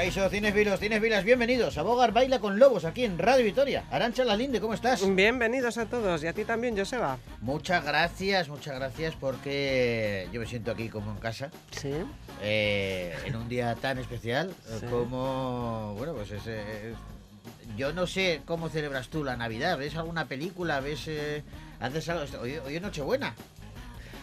Caixo, cinefilos, cinefilas, bienvenidos a Bogar Baila con Lobos aquí en Radio Vitoria. Arancha Lalinde, ¿cómo estás? Bienvenidos a todos y a ti también, Joseba. Muchas gracias, muchas gracias porque yo me siento aquí como en casa. Sí. eh, en un día tan especial Sí. como, bueno, pues es, eh, yo no sé cómo celebras tú la Navidad. ¿Ves alguna película? ¿Ves, eh, haces algo? Hoy, hoy es Nochebuena.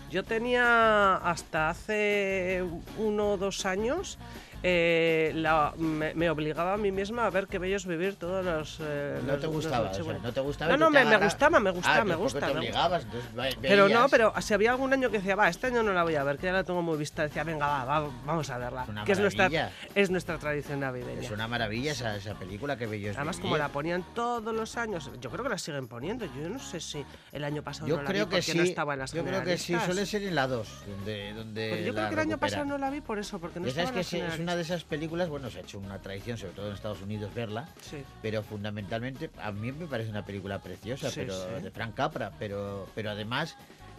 Yo tenía hasta hace uno o dos años. Eh, la- me, me obligaba a mí misma a ver qué bellos vivir todos los. eh, No los- te los gustaba, o sea, no te gustaba. No, no, me, me gustaba, me Ah, me pues gusta. te me obligabas, entonces Pero no, pero si había algún año que decía, va, este año no la voy a ver, que ya la tengo muy vista, decía, venga, va, va, vamos a verla. Es una que es nuestra, es nuestra tradición navideña. Es una maravilla esa, esa película que bello es Además, vivir. como la ponían todos los años, yo creo que la siguen poniendo. Yo no sé si el año pasado Yo no la creo vi que porque sí. no estaba en las yo creo que sí, suele ser en la 2, donde, donde Pues yo creo que el año pasado no la vi por eso, porque no estaba es en que las una de esas películas, bueno, se ha hecho una tradición, sobre todo en Estados Unidos, verla, Sí. pero fundamentalmente a mí me parece una película preciosa, Sí, pero sí. de Frank Capra, pero, pero además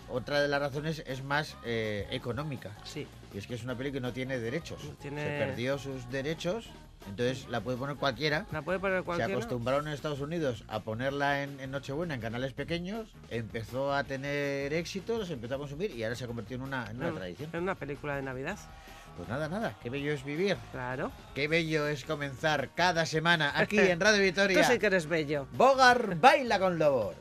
otra de las razones es más eh, económica. Sí, Y es que es una película que no tiene derechos. No tiene- Se perdió sus derechos, entonces la puede poner cualquiera. la puede poner Se cualquiera. acostumbraron en Estados Unidos a ponerla en, en Nochebuena en canales pequeños, empezó a tener éxito, se empezó a consumir y ahora se ha convertido en una, en una tradición. En una película de Navidad, Pues nada, nada, qué bello es vivir, claro. qué bello es comenzar cada semana aquí en Radio Tú Vitoria. sí que eres bello. Bogar baila con lobos.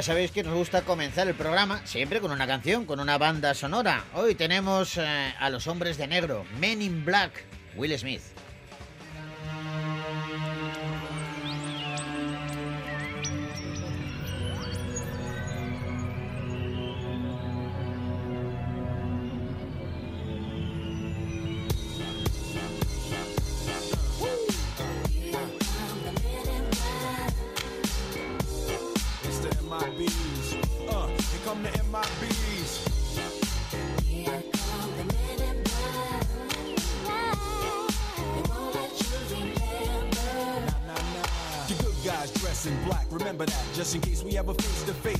Ya sabéis que nos gusta comenzar el programa siempre con una canción, con una banda sonora. Hoy tenemos eh, a los hombres de negro, Men in Black, Will Smith.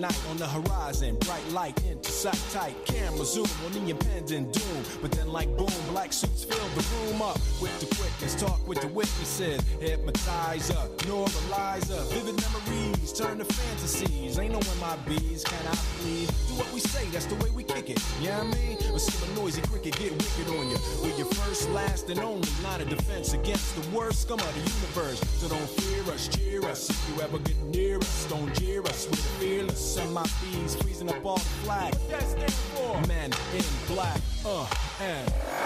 Night on the horizon, bright light into sight tight. Camera zoom on the impending doom. But then, like boom, black suits fill the room up with the quickness. Talk with the witnesses, hypnotizer, neuralizer. Vivid memories turn to fantasies. Ain't no MIBs, can I please? Do what we say, that's the way we kick it. Yeah, you know I mean? Or see noisy cricket get wicked on you. We're your first, last, and only line of defense against the worst scum of the universe. So don't fear us, cheer us. If you ever get near us, don't jeer us. We're fearless. MIBs freezing up all the flag. What that stand for? Men in black. Uh, and.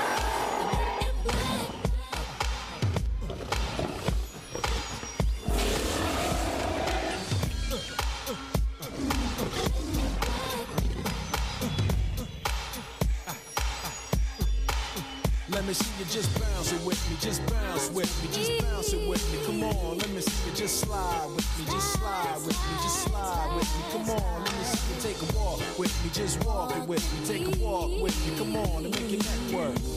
Just slide with me, just slide with me, just slide with me. Come on, let me see you take a walk with me, just walk it with me, take a walk with me. Come on, and make your neck work.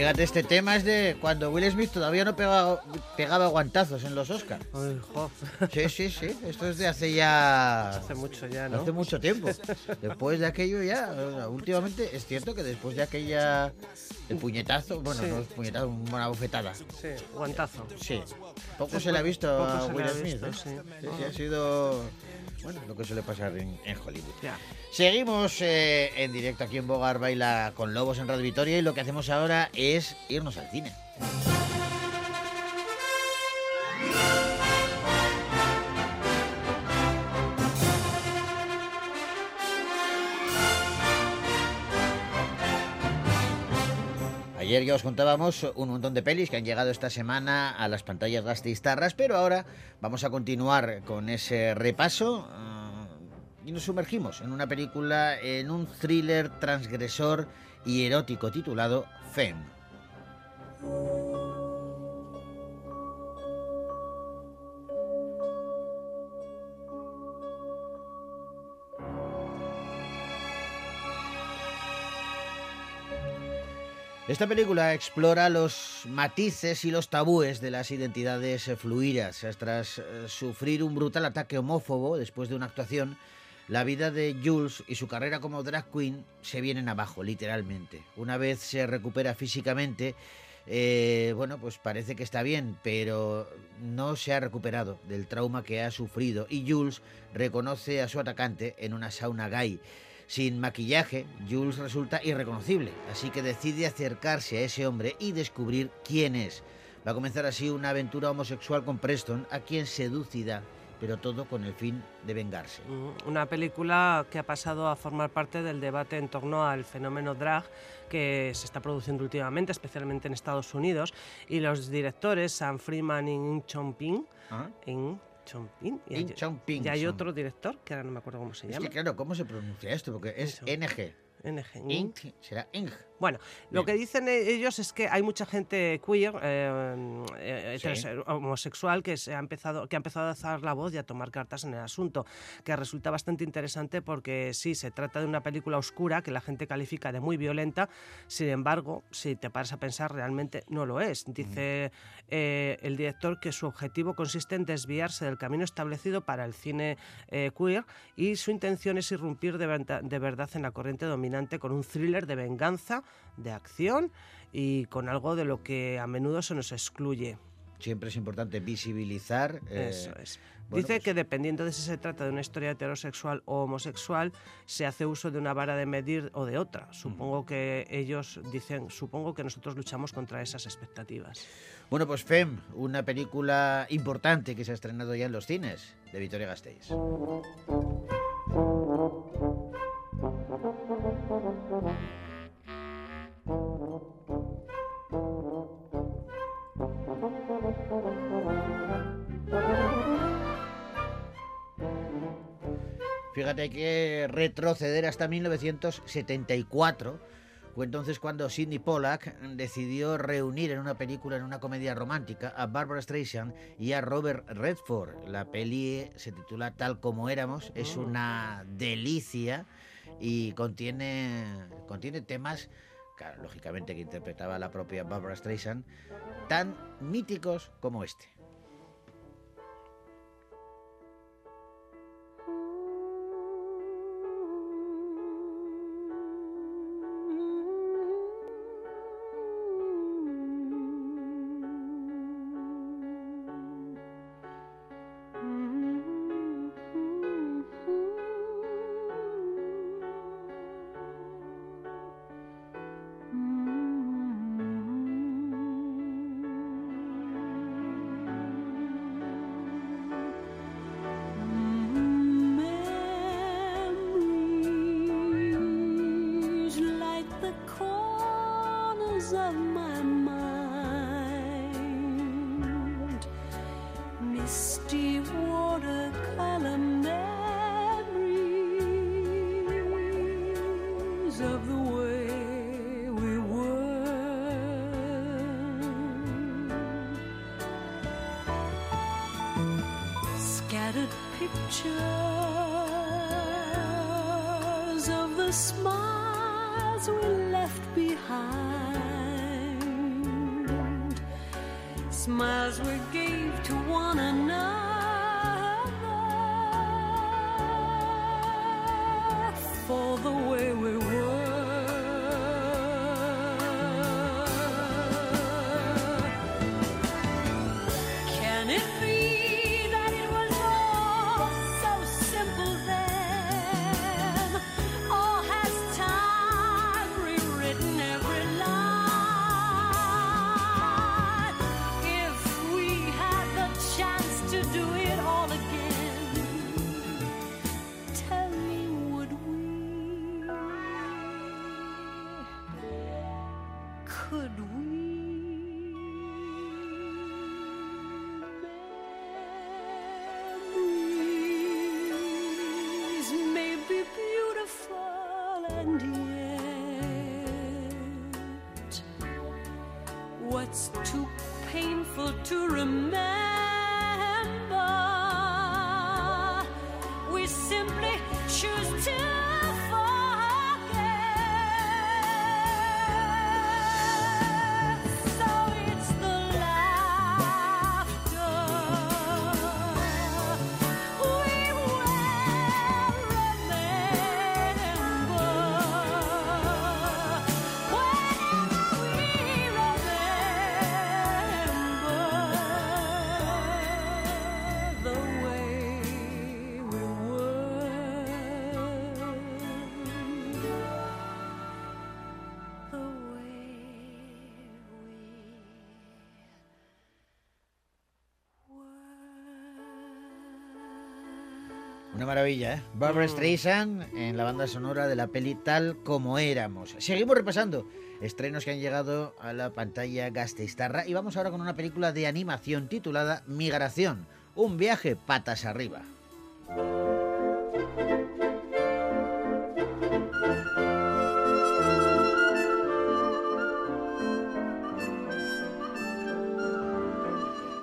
Fíjate, este tema es de cuando Will Smith todavía no pegaba, pegaba guantazos en los Oscars. Sí, sí, sí. Esto es de hace ya. hace mucho ya, ¿no? Hace mucho tiempo. Después de aquello ya, últimamente es cierto que después de aquella, el puñetazo, bueno, Sí. no es puñetazo, una bofetada. Sí, guantazo. Sí, poco se le ha visto a Will Smith. visto, ¿eh? sí. Sí, sí, ha sido, bueno, lo que suele pasar en, en Hollywood. Ya. Seguimos eh, en directo aquí en Bogar Baila con Lobos en Radio Vitoria y lo que hacemos ahora es irnos al cine. Ayer ya os contábamos un montón de pelis que han llegado esta semana a las pantallas gastistarras, pero ahora vamos a continuar con ese repaso ah, y nos sumergimos en una película, en un thriller transgresor y erótico titulado Femme. Esta película explora los matices y los tabúes de las identidades fluidas. Tras eh, sufrir un brutal ataque homófobo después de una actuación, la vida de Jules y su carrera como drag queen se vienen abajo, literalmente. Una vez se recupera físicamente, eh, bueno, pues parece que está bien, pero no se ha recuperado del trauma que ha sufrido y Jules reconoce a su atacante en una sauna gay. Sin maquillaje, Jules resulta irreconocible, así que decide acercarse a ese hombre y descubrir quién es. Va a comenzar así una aventura homosexual con Preston, a quien seducirá, pero todo con el fin de vengarse. Mm, Una película que ha pasado a formar parte del debate en torno al fenómeno drag que se está produciendo últimamente, especialmente en Estados Unidos, y los directores Sam Freeman y In Chong Ping, ¿Ah? In Chong Ping, y hay- y hay otro director que ahora no me acuerdo cómo se Es llama. que claro, ¿cómo se pronuncia esto? Porque es. NG. NG. Ing, será Ing. Bueno, lo que dicen e- ellos es que hay mucha gente queer, eh, eh, Sí. homosexual, que, se ha empezado, que ha empezado a alzar la voz y a tomar cartas en el asunto, que resulta bastante interesante porque sí, se trata de una película oscura que la gente califica de muy violenta, sin embargo, si te paras a pensar, realmente no lo es. Dice eh, el director que su objetivo consiste en desviarse del camino establecido para el cine eh, queer y su intención es irrumpir de, de verdad en la corriente dominante con un thriller de venganza, de acción y con algo de lo que a menudo se nos excluye. Siempre es importante visibilizar. eh, Eso es. bueno, Dice pues- que dependiendo de si se trata de una historia heterosexual o homosexual, se hace uso de una vara de medir o de otra. Supongo que ellos dicen, supongo que nosotros luchamos contra esas expectativas. Bueno, pues Femme, una película importante que se ha estrenado ya en los cines de Vitoria Gasteiz. Fíjate hay que retroceder hasta 1974. Fue entonces cuando Sidney Pollack decidió reunir en una película, en una comedia romántica, a Barbara Streisand y a Robert Redford. La peli se titula Tal como éramos, es una delicia y contiene, contiene temas, claro, lógicamente que interpretaba la propia Barbara Streisand, tan míticos como este. Una maravilla, ¿eh? Barbara Streisand en la banda sonora de la peli Tal como éramos. Seguimos repasando estrenos que han llegado a la pantalla Gasteiztarra y vamos ahora con una película de animación titulada Migración, un viaje patas arriba.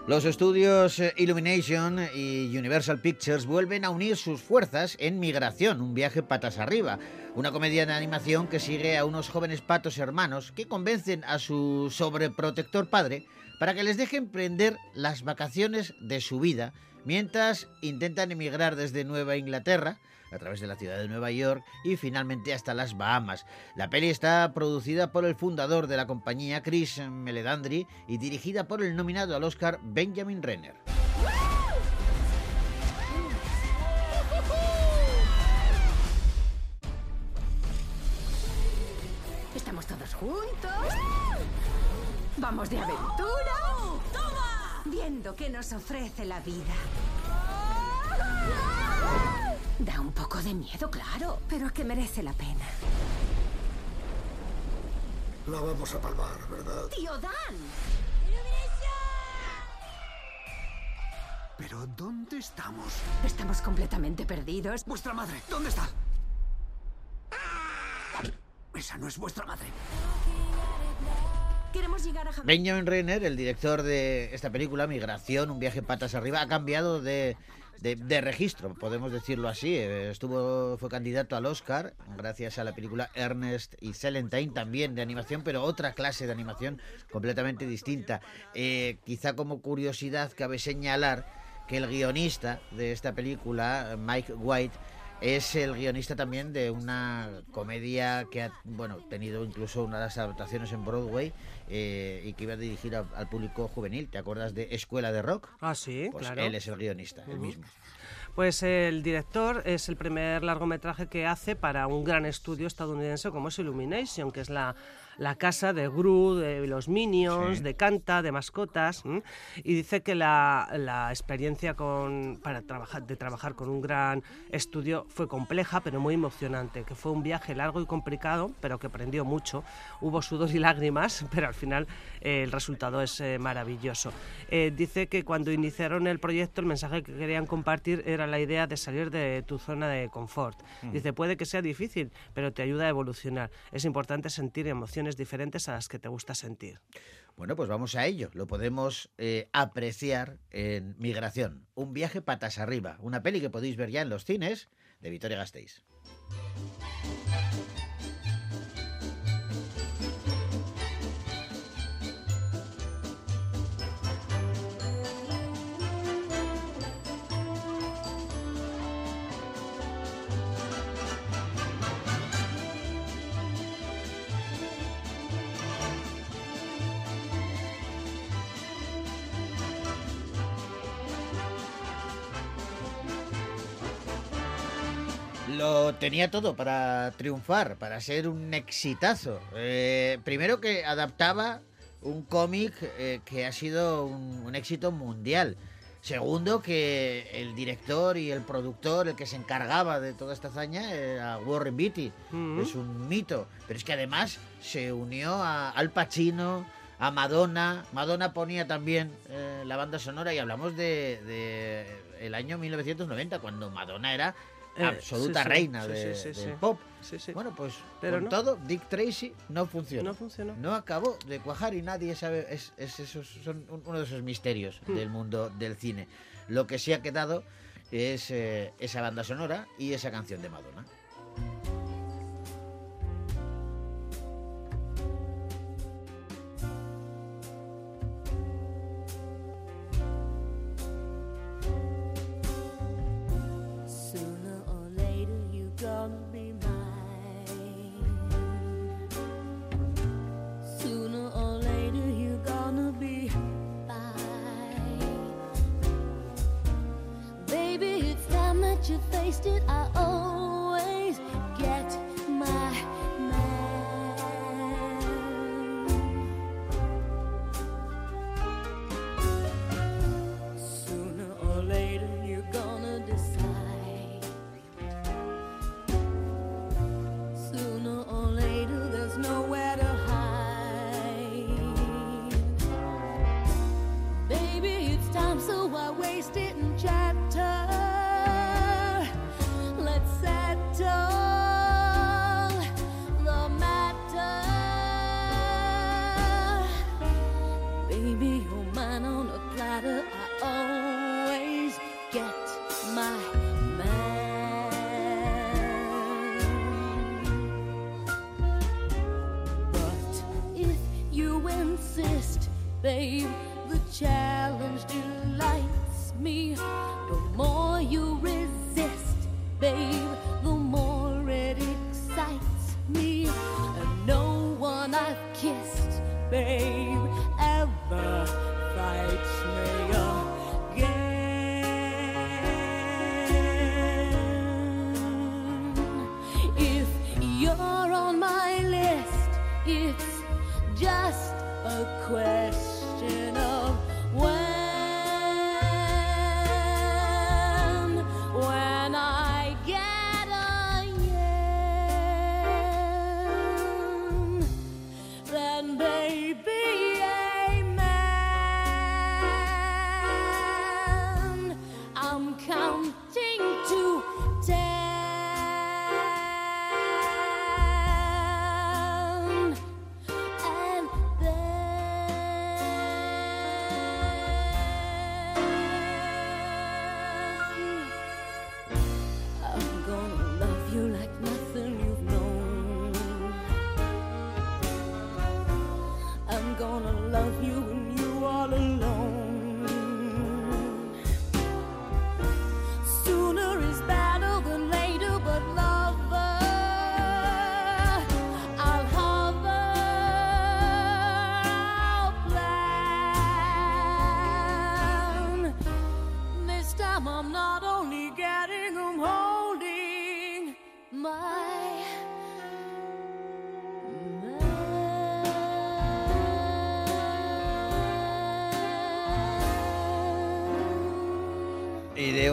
Los estudios eh, Illumination y Universal Pictures vuelven a unir sus fuerzas en Migración, un viaje patas arriba, una comedia de animación que sigue a unos jóvenes patos hermanos que convencen a su sobreprotector padre para que les deje emprender las vacaciones de su vida mientras intentan emigrar desde Nueva Inglaterra a través de la ciudad de Nueva York y finalmente hasta las Bahamas. La peli está producida por el fundador de la compañía, Chris Meledandri, y dirigida por el nominado al Oscar Benjamin Renner. Estamos todos juntos. Vamos de aventura. Viendo qué nos ofrece la vida. Da un poco de miedo, claro, pero que merece la pena. La vamos a palmar, ¿verdad? ¡Tío Dan! Pero ¿dónde estamos? Estamos completamente perdidos. Vuestra madre, ¿dónde está? Esa no es vuestra madre. Queremos llegar a Jamaica. Benjamin Renner, el director de esta película, Migración, un viaje patas arriba, ha cambiado de, de- registro, podemos decirlo así. Eh, Estuvo, fue candidato al Oscar gracias a la película Ernest y Celentine, también de animación, pero otra clase de animación completamente distinta. Eh, quizá como curiosidad cabe señalar que el guionista de esta película, Mike White, es el guionista también de una comedia que ha bueno, tenido incluso unas adaptaciones en Broadway eh, y que iba a dirigir a- al público juvenil. ¿Te acuerdas de Escuela de Rock? Ah, sí, Pues claro. él es el guionista, el mismo. Pues el director es el primer largometraje que hace para un gran estudio estadounidense como es Illumination, que es la, la casa de Gru, de los Minions, Sí. de Canta, de mascotas. ¿m? Y dice que la, la experiencia con, para trabajar, de trabajar con un gran estudio fue compleja, pero muy emocionante, que fue un viaje largo y complicado, pero que aprendió mucho. Hubo sudor y lágrimas, pero al final eh, el resultado es eh, maravilloso. Eh, dice que cuando iniciaron el proyecto, el mensaje que querían compartir era la idea de salir de tu zona de confort. Dice, puede que sea difícil, pero te ayuda a evolucionar. Es importante sentir emociones diferentes a las que te gusta sentir. Bueno, pues vamos a ello. Lo podemos eh, apreciar en Migración, un viaje patas arriba, una peli que podéis ver ya en los cines de Vitoria Gasteiz. Lo tenía todo para triunfar, para ser un exitazo. Eh, primero que adaptaba un cómic eh, que ha sido un, un éxito mundial. Segundo, que el director y el productor, el que se encargaba de toda esta hazaña, era Warren Beatty. Ujú. Es un mito. Pero es que además se unió a Al Pacino, a Madonna. Madonna ponía también eh, la banda sonora y hablamos de, de el año 1990, cuando Madonna era absoluta sí, reina sí, de- sí, del pop. Bueno, pues Pero con no. todo, Dick Tracy no funcionó. No funcionó. No acabó de cuajar y nadie sabe. Es, es esos, son un- uno de esos misterios Hmm. del mundo del cine. Lo que sí ha quedado es eh, esa banda sonora y esa canción de Madonna. That you faced it. I always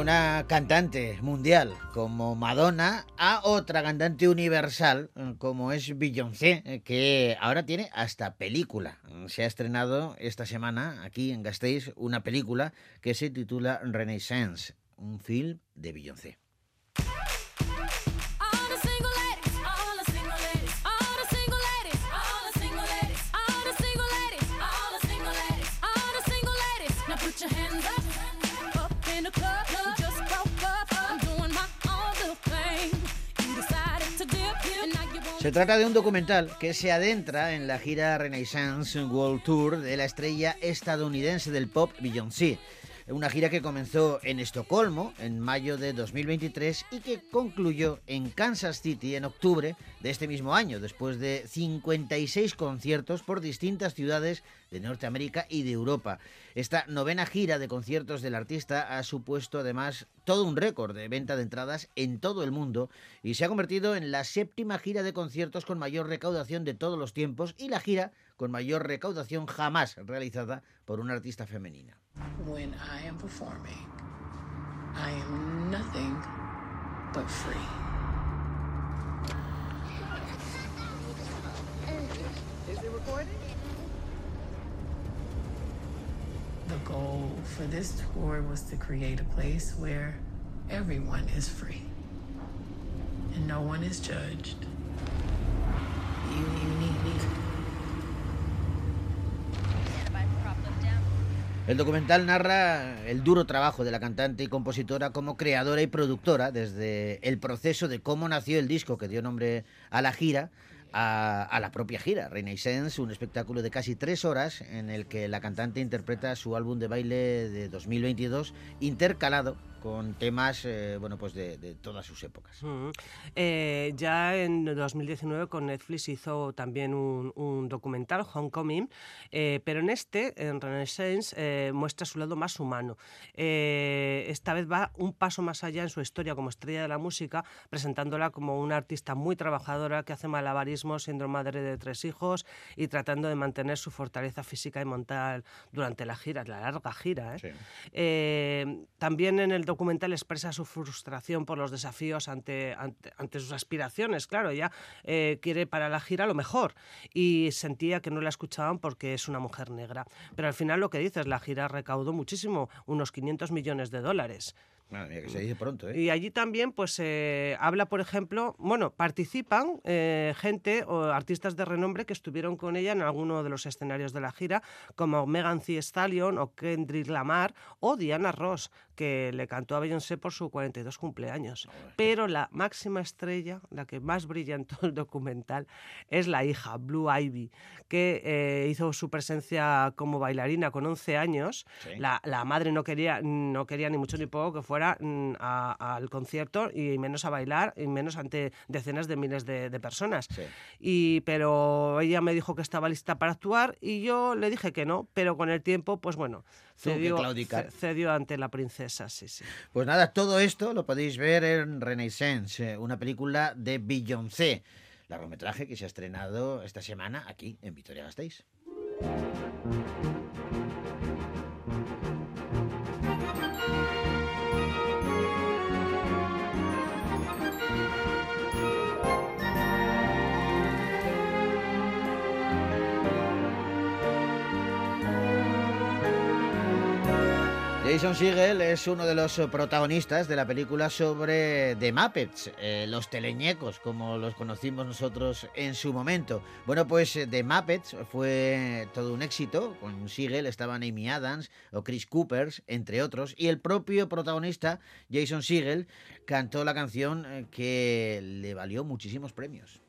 una cantante mundial como Madonna a otra cantante universal eh, como es Beyoncé, eh, que ahora tiene hasta película. Se ha estrenado esta semana aquí en Gasteiz una película que se titula Renaissance, un film de Beyoncé. Se trata de un documental que se adentra en la gira Renaissance World Tour de la estrella estadounidense del pop Beyoncé. Una gira que comenzó en Estocolmo en mayo de 2023 y que concluyó en Kansas City en octubre de este mismo año, después de 56 conciertos por distintas ciudades de Norteamérica y de Europa. Esta novena gira de conciertos del artista ha supuesto además todo un récord de venta de entradas en todo el mundo y se ha convertido en la séptima gira de conciertos con mayor recaudación de todos los tiempos y la gira con mayor recaudación jamás realizada por una artista femenina. When I am performing, I am nothing but free. Is it recording? The goal for this tour was to create a place where everyone is free and no one is judged. You, you need me. El documental narra el duro trabajo de la cantante y compositora como creadora y productora desde el proceso de cómo nació el disco que dio nombre a la gira a, a la propia gira, Renaissance, un espectáculo de casi tres horas en el que la cantante interpreta su álbum de baile de 2022 intercalado con temas eh, bueno pues de, de todas sus épocas. Eh, ya en 2019 con Netflix hizo también un, un documental, Homecoming, eh, pero en este, en Renaissance, eh, muestra su lado más humano. Eh, esta vez va un paso más allá en su historia como estrella de la música, presentándola como una artista muy trabajadora que hace malabarismo siendo madre de tres hijos y tratando de mantener su fortaleza física y mental durante la gira, la larga gira. ¿eh? Sí. También en el documental expresa su frustración por los desafíos ante, ante, ante sus aspiraciones. Claro, ella eh, quiere para la gira lo mejor y sentía que no la escuchaban porque es una mujer negra. Pero al final lo que dices, la gira recaudó muchísimo, unos 500 millones de dólares. Madre mía, que se dice pronto, ¿eh? Y allí también, pues, eh, habla, por ejemplo, bueno, participan eh, gente o artistas de renombre que estuvieron con ella en alguno de los escenarios de la gira, como Megan Thee Stallion o Kendrick Lamar o Diana Ross, que le cantó a Beyoncé por su 42 cumpleaños. Pero la máxima estrella, la que más brilla en todo el documental, es la hija, Blue Ivy, que eh, hizo su presencia como bailarina con 11 años. Sí. La, la madre no quería, no quería ni mucho ni poco que fuera mm, al concierto y menos a bailar y menos ante decenas de miles de, de personas. Sí. Y, pero ella me dijo que estaba lista para actuar y yo le dije que no, pero con el tiempo, pues bueno, cedió ante la princesa, sí, sí. Pues nada, todo esto lo podéis ver en Renaissance, eh, una película de Beyoncé, largometraje que se ha estrenado esta semana aquí en Vitoria-Gasteiz. Jason Segel es uno de los protagonistas de la película sobre The Muppets, eh, los teleñecos, como los conocimos nosotros en su momento. Bueno, pues eh, The Muppets fue todo un éxito. Con Segel estaban Amy Adams o Chris Coopers, entre otros, y el propio protagonista, Jason Segel, cantó la canción eh, que le valió muchísimos premios.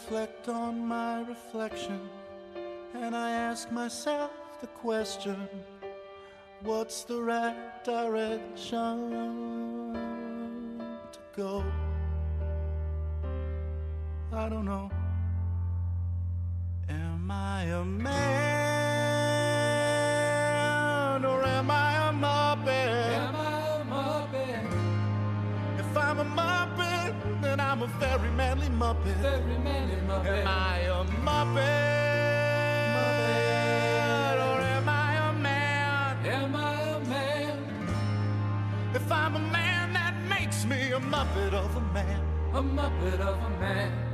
Reflect on my reflection and I ask myself the question what's the right direction to go? I don't know. Am I a man muppet. Very manly muppet. Am I a muppet? Or am I a man? Am I a man? If I'm a man, that makes me a muppet of a man. A muppet of a man.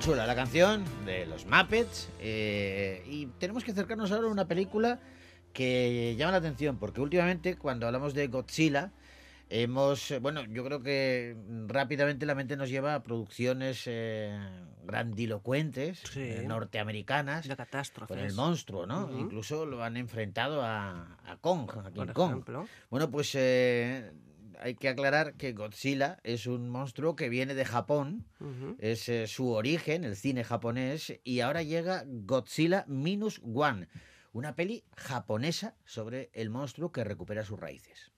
Muy chula la canción de los Muppets. eh, y tenemos que acercarnos ahora a una película que llama la atención, porque últimamente cuando hablamos de Godzilla, hemos, eh, bueno, yo creo que rápidamente la mente nos lleva a producciones eh, grandilocuentes, Sí. eh, norteamericanas, De catástrofes. con el monstruo, ¿no? Incluso lo han enfrentado a, a Kong, a King Por Kong. ejemplo. Bueno, pues eh, hay que aclarar que Godzilla es un monstruo que viene de Japón, es eh, su origen, el cine japonés, y ahora llega Godzilla Minus One, una peli japonesa sobre el monstruo que recupera sus raíces.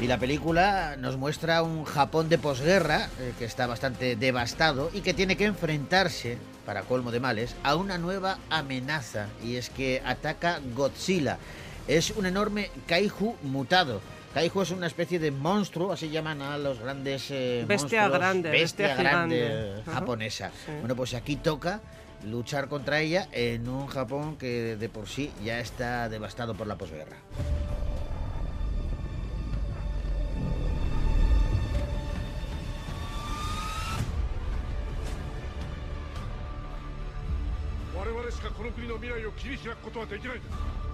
Y la película nos muestra un Japón de posguerra eh, que está bastante devastado y que tiene que enfrentarse, para colmo de males, a una nueva amenaza y es que ataca Godzilla. Es un enorme kaiju mutado. Kaiju es una especie de monstruo, así llaman a los grandes eh, Bestia monstruos, grande, bestia grande. Ajá. japonesa. Sí. Bueno, pues aquí toca luchar contra ella en un Japón que de por sí ya está devastado por la posguerra. しかこの国の未来を切り開くことはできないんです。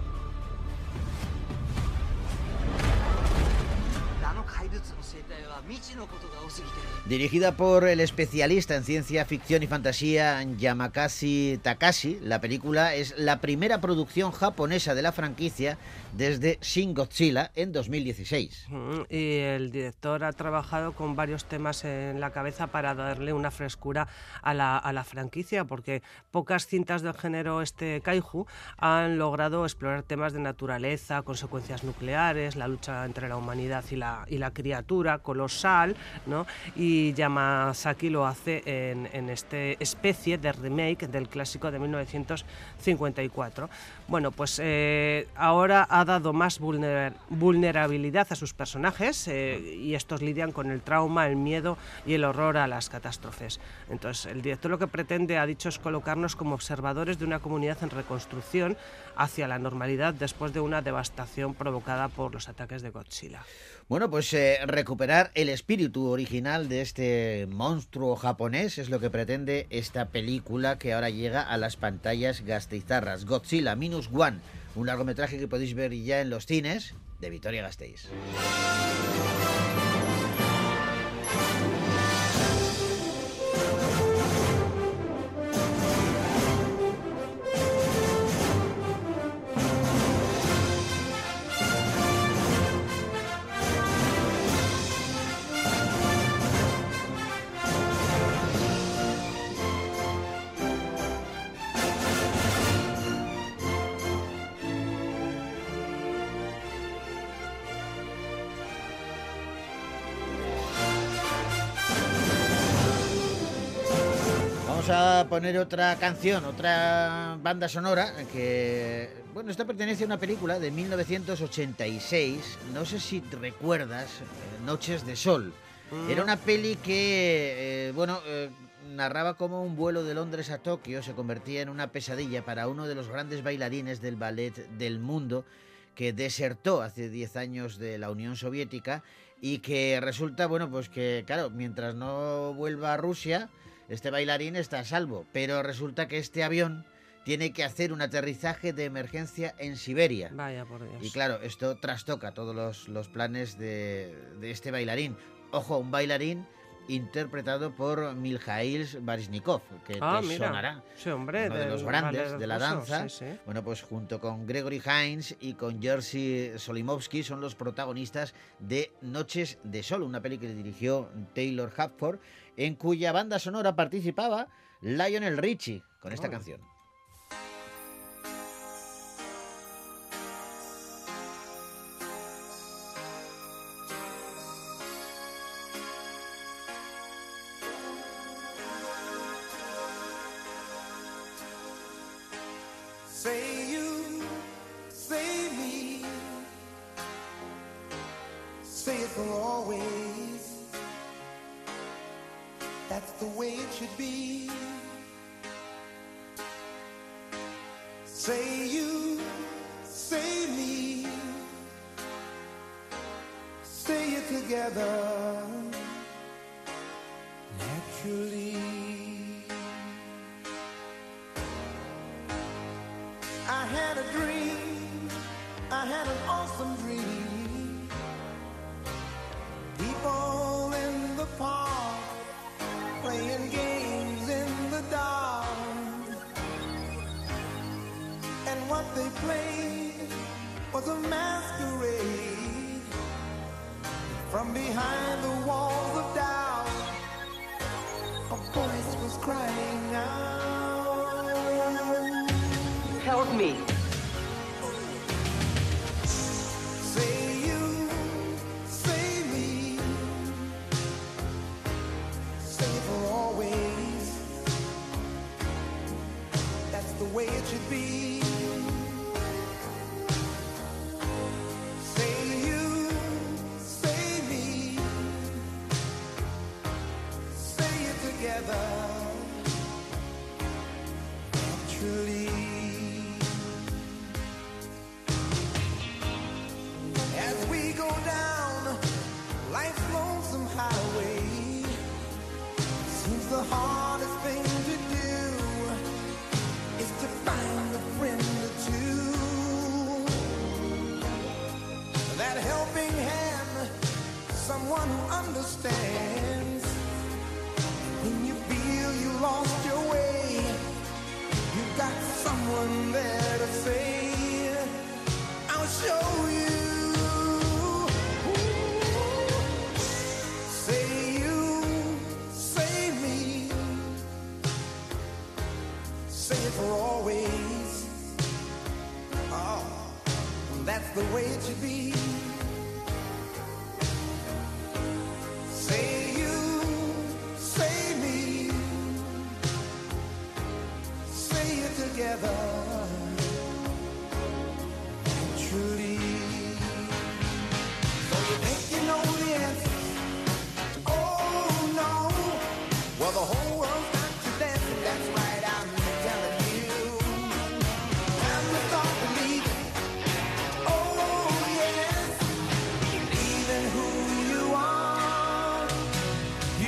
Dirigida por el especialista en ciencia ficción y fantasía Yamakasi Takashi, la película es la primera producción japonesa de la franquicia desde Shin Godzilla en 2016. Mm, Y el director ha trabajado con varios temas en la cabeza para darle una frescura a la, a la franquicia, porque pocas cintas del género este kaiju han logrado explorar temas de naturaleza, consecuencias nucleares, la lucha entre la humanidad y la, y la criatura colosal, ¿no? Y Yamazaki lo hace en, en este especie de remake del clásico de 1954. Bueno, pues eh, ahora ha dado más vulner- vulnerabilidad a sus personajes eh, y estos lidian con el trauma, el miedo y el horror a las catástrofes. Entonces, el director lo que pretende, ha dicho, es colocarnos como observadores de una comunidad en reconstrucción hacia la normalidad después de una devastación provocada por los ataques de Godzilla. Bueno, pues eh, recuperar el espíritu original de este monstruo japonés es lo que pretende esta película que ahora llega a las pantallas gastizarras. Godzilla Minus One, un largometraje que podéis ver ya en los cines de Vitoria Gasteiz. A poner otra canción, otra banda sonora que, bueno, esta pertenece a una película de 1986. No sé si te recuerdas, eh, Noches de Sol. Mm. Era una peli que, eh, bueno, eh, narraba cómo un vuelo de Londres a Tokio se convertía en una pesadilla para uno de los grandes bailarines del ballet del mundo que desertó hace 10 años de la Unión Soviética y que resulta, bueno, pues que, claro, mientras no vuelva a Rusia, este bailarín está a salvo, pero resulta que este avión tiene que hacer un aterrizaje de emergencia en Siberia. Vaya por Dios. Y claro, esto trastoca todos los, los planes de, de este bailarín. Ojo, un bailarín interpretado por Miljail Baryshnikov, que Ah, te mira. sonará. Sí, hombre, uno de los grandes de la danza. sí, sí. Bueno, pues junto con Gregory Hines y con Jerzy Solimovsky son los protagonistas de Noches de Sol, una peli que dirigió Taylor Hackford, en cuya banda sonora participaba Lionel Richie con esta Oh. canción.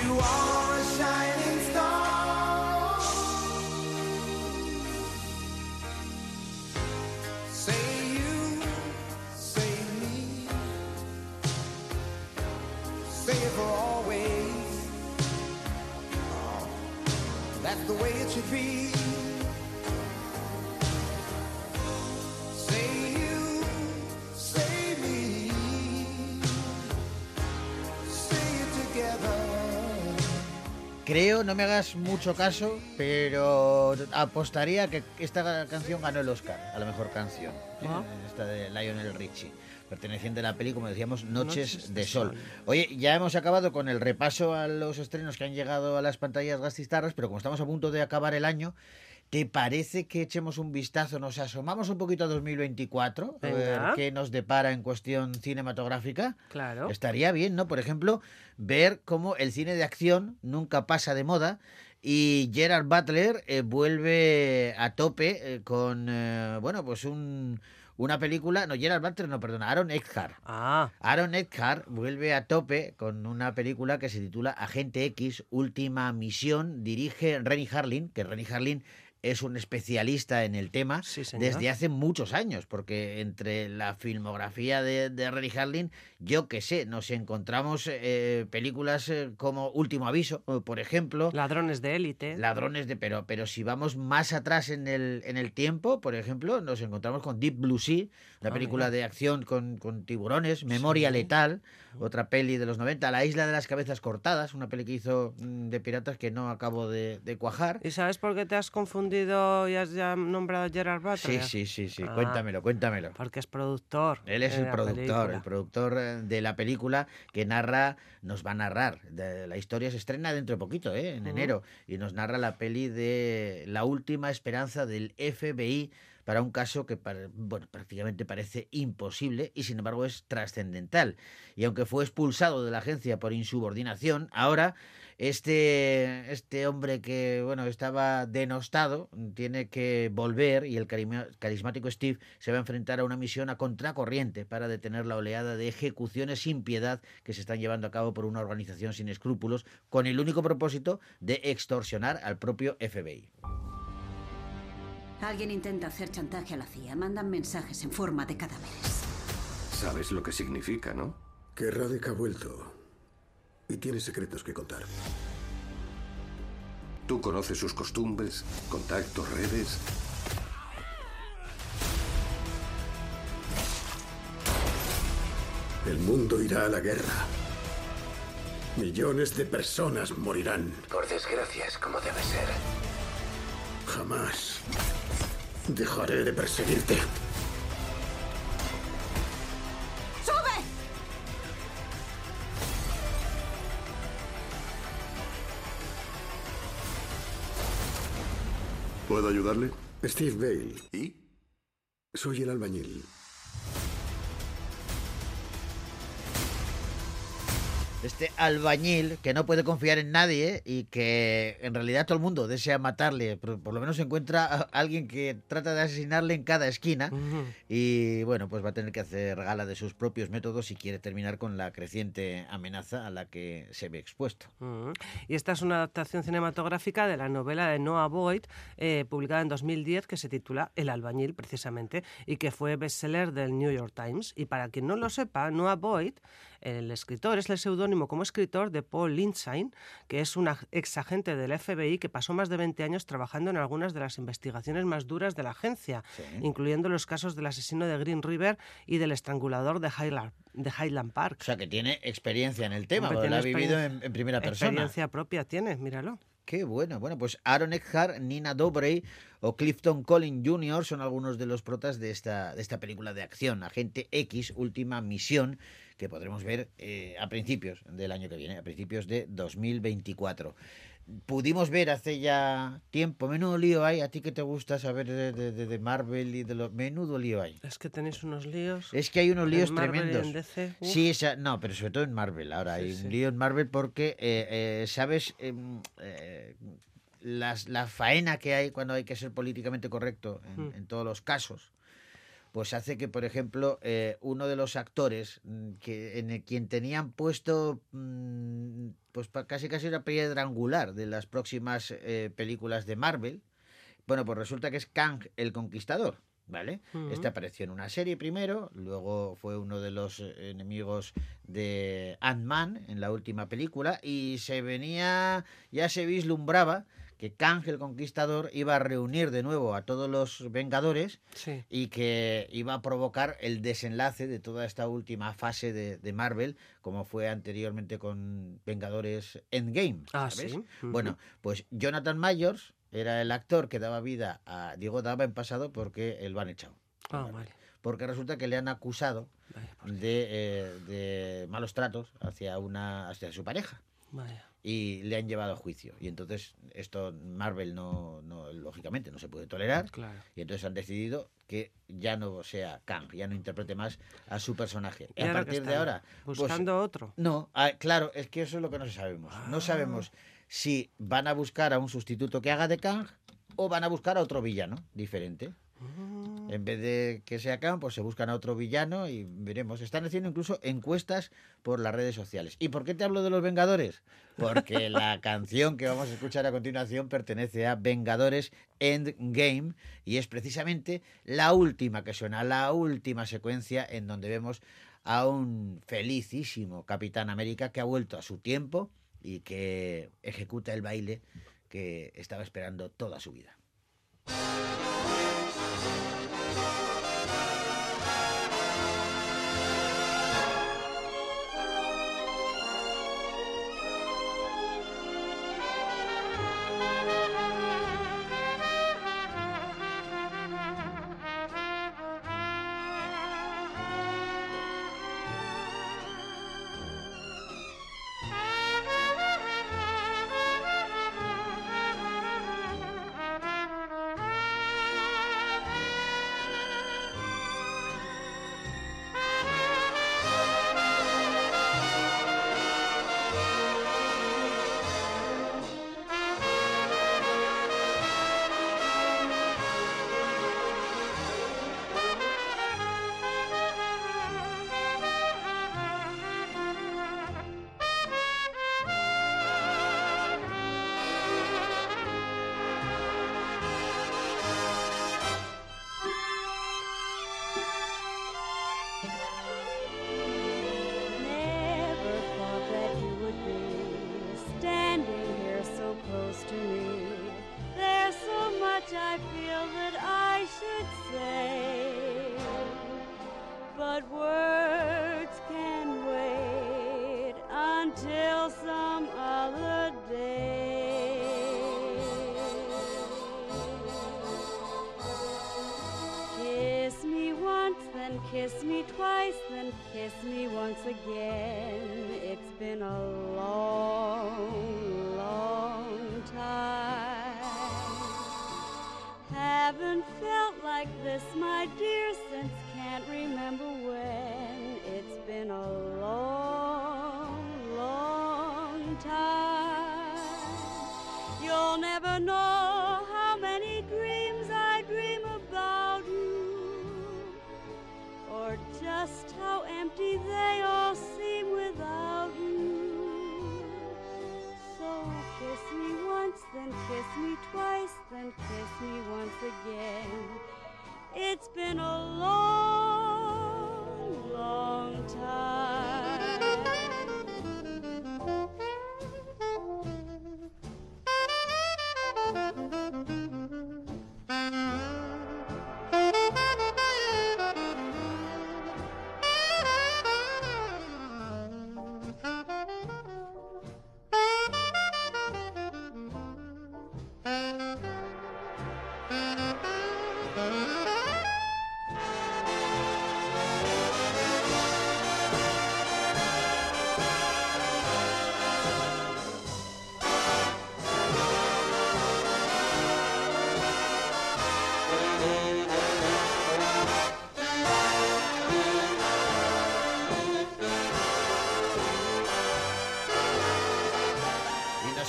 You are no me hagas mucho caso, pero apostaría que esta canción ganó el Oscar a la mejor canción. Ah. Eh, Esta de Lionel Richie, perteneciente a la peli, como decíamos, Noches, Noches de de Sol. Sol. Oye, ya hemos acabado con el repaso a los estrenos que han llegado a las pantallas gastistarras, pero como estamos a punto de acabar el año, ¿te parece que echemos un vistazo, nos asomamos un poquito a 2024? A ver Venga. qué nos depara en cuestión cinematográfica. Claro. Estaría bien, ¿no? Por ejemplo, ver cómo el cine de acción nunca pasa de moda y Gerard Butler eh, vuelve a tope eh, con, eh, bueno, pues un, una película, no, Gerard Butler, no, perdona, Aaron Eckhart. Ah, Aaron Eckhart vuelve a tope con una película que se titula Agente X, Última Misión. Dirige Renny Harlin, que Renny Harlin es un especialista en el tema Sí, desde hace muchos años, porque entre la filmografía de, de Renny Harlin, yo que sé, nos encontramos eh, películas eh, como Último Aviso, eh, por ejemplo. ladrones de élite. Ladrones de pero, pero si vamos más atrás en el, en el tiempo, por ejemplo, nos encontramos con Deep Blue Sea, una Ah, película mira. de acción con, con tiburones, Memoria Sí. Letal, otra peli de los 90, La Isla de las Cabezas Cortadas, una peli que hizo mm, de piratas que no acabo de, de cuajar. ¿Y sabes por qué te has confundido y has ya nombrado a Gerard Butler? Sí, sí, sí, sí, Ah. cuéntamelo, cuéntamelo. Porque es productor. Él es el productor, película. el productor eh, de la película que narra, nos va a narrar. la historia se estrena dentro de poquito, ¿eh? en enero, y nos narra la peli de La última esperanza del FBI para un caso que bueno, prácticamente parece imposible y sin embargo es trascendental. Y aunque fue expulsado de la agencia por insubordinación, ahora este, este hombre que bueno estaba denostado tiene que volver y el carismático Steve se va a enfrentar a una misión a contracorriente para detener la oleada de ejecuciones sin piedad que se están llevando a cabo por una organización sin escrúpulos con el único propósito de extorsionar al propio FBI. Alguien intenta hacer chantaje a la CIA. Mandan mensajes en forma de cadáveres. Sabes lo que significa, ¿no? Que Radek ha vuelto. Y tiene secretos que contar. Tú conoces sus costumbres, contactos, redes. El mundo irá a la guerra. Millones de personas morirán. Por desgracia es como debe ser. Jamás dejaré de perseguirte. ¿Puedo ayudarle? Steve Bale. ¿Y? Soy el albañil. Este albañil que no puede confiar en nadie y que en realidad todo el mundo desea matarle, pero por lo menos encuentra a alguien que trata de asesinarle en cada esquina y bueno, pues va a tener que hacer gala de sus propios métodos si quiere terminar con la creciente amenaza a la que se ve expuesto. Y esta es una adaptación cinematográfica de la novela de Noah Boyd, eh, publicada en 2010, que se titula El albañil, precisamente, y que fue bestseller del New York Times. Y para quien no lo sepa, Noah Boyd, el escritor, es el seudónimo como escritor de Paul Lindsay, que es un ex agente del FBI que pasó más de 20 años trabajando en algunas de las investigaciones más duras de la agencia, incluyendo los casos del asesino de Green River y del estrangulador de Highland, de Highland Park. O sea, que tiene experiencia en el tema, lo ha vivido en, en primera persona. Experiencia propia tiene, míralo. Qué bueno. Bueno, pues Aaron Eckhart, Nina Dobrev o Clifton Collins Jr. son algunos de los protas de esta, de esta película de acción, Agente X, Última Misión, que podremos ver eh, a principios del año que viene, a principios de 2024. Pudimos ver hace ya tiempo, menudo lío hay, a ti que te gusta saber de, de- de- Marvel y de los... Menudo lío hay. Es que tenéis unos líos. Es que hay unos líos tremendos. en DC. Sí, esa- no, pero sobre todo en Marvel. Ahora Sí, hay sí. un lío en Marvel porque, eh, eh, ¿sabes? Em, eh, las- la faena que hay cuando hay que ser políticamente correcto en, Mm. en todos los casos, pues hace que, por ejemplo, eh, uno de los actores mm, que en el quien tenían puesto, mm, pues casi casi una piedra angular de las próximas eh, películas de Marvel, bueno, pues resulta que es Kang el Conquistador. ¿Vale? Ujú. Este apareció en una serie primero, luego fue uno de los eh, enemigos de Ant-Man en la última película y se venía, ya se vislumbraba que Kang el Conquistador iba a reunir de nuevo a todos los Vengadores Sí. y que iba a provocar el desenlace de toda esta última fase de, de Marvel, como fue anteriormente con Vengadores Endgame. Ah, ¿sabes? sí. Bueno, pues Jonathan Mayors era el actor que daba vida a Diego Dava en pasado porque el van echado. Ah, vale. Porque resulta que le han acusado de, eh, de malos tratos hacia, una, hacia su pareja Vaya. Y le han llevado a juicio. Y entonces esto Marvel no, no lógicamente no se puede tolerar. Claro. Y entonces han decidido que ya no sea Kang, ya no interprete más a su personaje. ¿Y a partir de ahora... pues, ¿Buscando otro? No, ah, claro, es que eso es lo que no sabemos. Ah. No sabemos si van a buscar a un sustituto que haga de Kang o van a buscar a otro villano diferente. Ah. En vez de que sea Kang, pues se buscan a otro villano y veremos. Están haciendo incluso encuestas por las redes sociales. ¿Y por qué te hablo de los Vengadores? Porque la canción que vamos a escuchar a continuación pertenece a Vengadores Endgame y es precisamente la última que suena, la última secuencia en donde vemos a un felicísimo Capitán América que ha vuelto a su tiempo y que ejecuta el baile que estaba esperando toda su vida. Kiss me once again.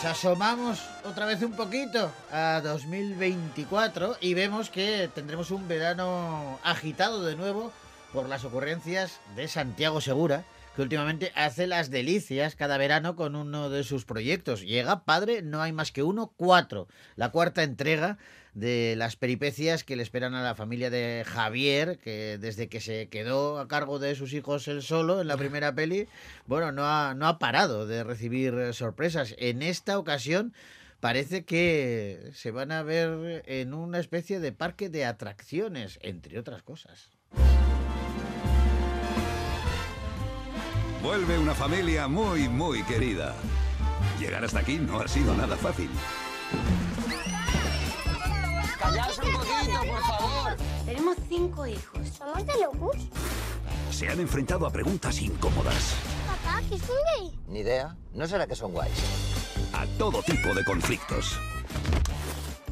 Nos asomamos otra vez un poquito a 2024 y vemos que tendremos un verano agitado de nuevo por las ocurrencias de Santiago Segura, que últimamente hace las delicias cada verano con uno de sus proyectos. Llega, padre, no hay más que uno, cuatro. La cuarta entrega de las peripecias que le esperan a la familia de Javier, que desde que se quedó a cargo de sus hijos él solo en la primera peli, bueno, no ha, no ha parado de recibir eh, sorpresas. En esta ocasión, parece que se van a ver en una especie de parque de atracciones, entre otras cosas. Vuelve una familia muy, muy querida. Llegar hasta aquí no ha sido nada fácil. Callaos un poquito, por favor. Tenemos cinco hijos. ¿Somos de locos? Se han enfrentado a preguntas incómodas, Papá, ¿qué es un gay? Ni idea. ¿No será que son guays? a todo tipo de conflictos.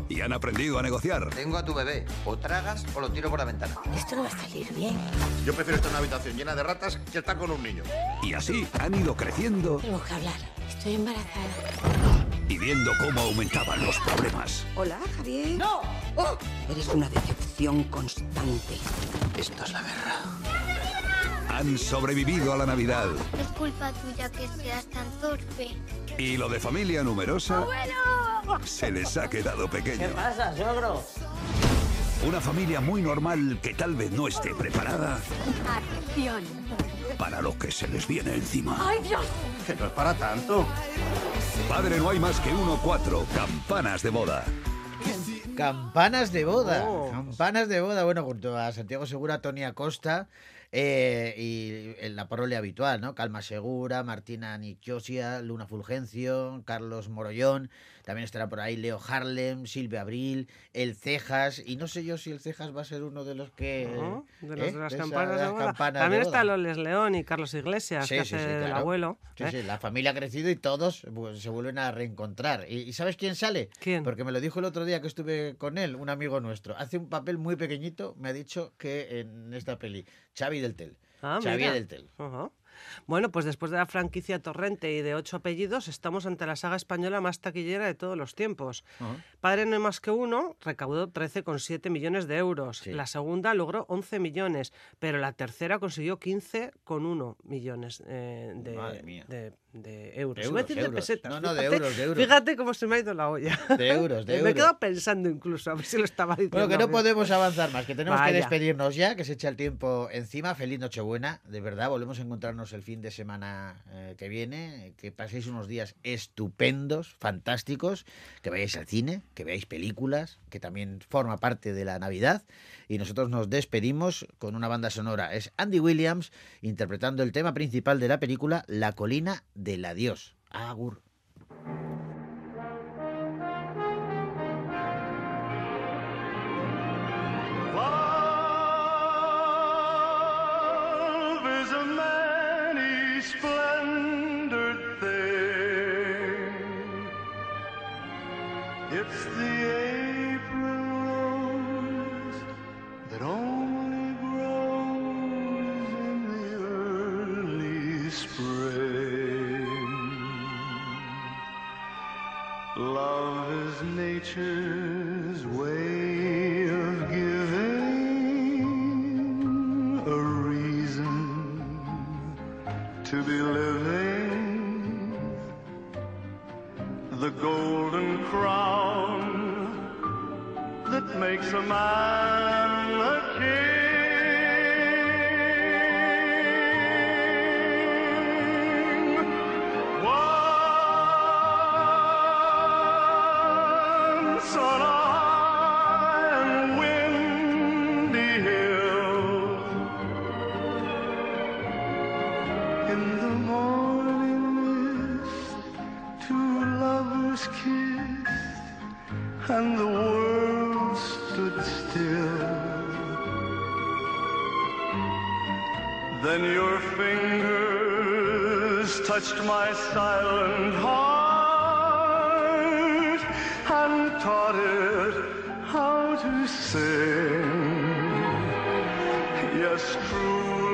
Y han aprendido a negociar. Tengo a tu bebé. O tragas o lo tiro por la ventana. Esto no va a salir bien. Yo prefiero estar en una habitación llena de ratas que estar con un niño. Y así han ido creciendo Tenemos que hablar. Estoy embarazada. Y viendo cómo aumentaban los problemas. Hola, Javier. ¡No! Eres una decepción constante. Esto es la guerra. Han sobrevivido a la Navidad. Es culpa tuya que seas tan torpe. Y lo de familia numerosa ¡Abuelo! se les ha quedado pequeño. pasa, sogro? Una familia muy normal que tal vez no esté preparada Atención. para lo que se les viene encima. ¡Ay, Dios! Que no es para tanto. Padre no hay más que uno cuatro. Campanas de boda. Campanas de boda. Oh. Campanas de boda. Bueno, junto a Santiago Segura, Tony Acosta eh, y la parole habitual, ¿no? Calma Segura, Martina Nichosia, Luna Fulgencio, Carlos Morollón. También estará por ahí Leo Harlem, Silvia Abril, El Cejas. Y no sé yo si El Cejas va a ser uno de los que. ¿no? De, los ¿eh? de las campanas de las boda. campanas También está. Loles León y Carlos Iglesias, Sí, que sí, hace sí, claro. abuelo. Sí, ¿eh? sí, la familia ha crecido y todos pues, se vuelven a reencontrar. ¿Y, y sabes quién sale? ¿Quién? Porque me lo dijo el otro día que estuve con él, un amigo nuestro. Hace un papel muy pequeñito, me ha dicho que en esta peli, Xavi del Tel. Ah, Xavi mira. del Tel. Ajá. Bueno, pues después de la franquicia Torrente y de ocho apellidos, estamos ante la saga española más taquillera de todos los tiempos. Padre no hay más que uno recaudó 13,7 millones de euros. La segunda logró 11 millones, pero la tercera consiguió 15,1 millones eh, de, Madre mía. de- de euros. De euros, de euros. pesetas. No, no, de euros, de euros. Fíjate cómo se me ha ido la olla. De euros, de Me he euros. quedado pensando incluso, a ver si lo estaba diciendo. Bueno, que no podemos avanzar más, que tenemos que despedirnos ya, que se echa el tiempo encima. Feliz Nochebuena, de verdad. Volvemos a encontrarnos el fin de semana eh, que viene. Que paséis unos días estupendos, fantásticos. Que vayáis al cine, que veáis películas, que también forma parte de la Navidad. Y nosotros nos despedimos con una banda sonora. Es Andy Williams interpretando el tema principal de la película La colina del adiós. Agur. Nature's way of giving a reason to be living. The golden crown that makes a man and the world stood still. Then your fingers touched my silent heart and taught it how to sing. Yes, true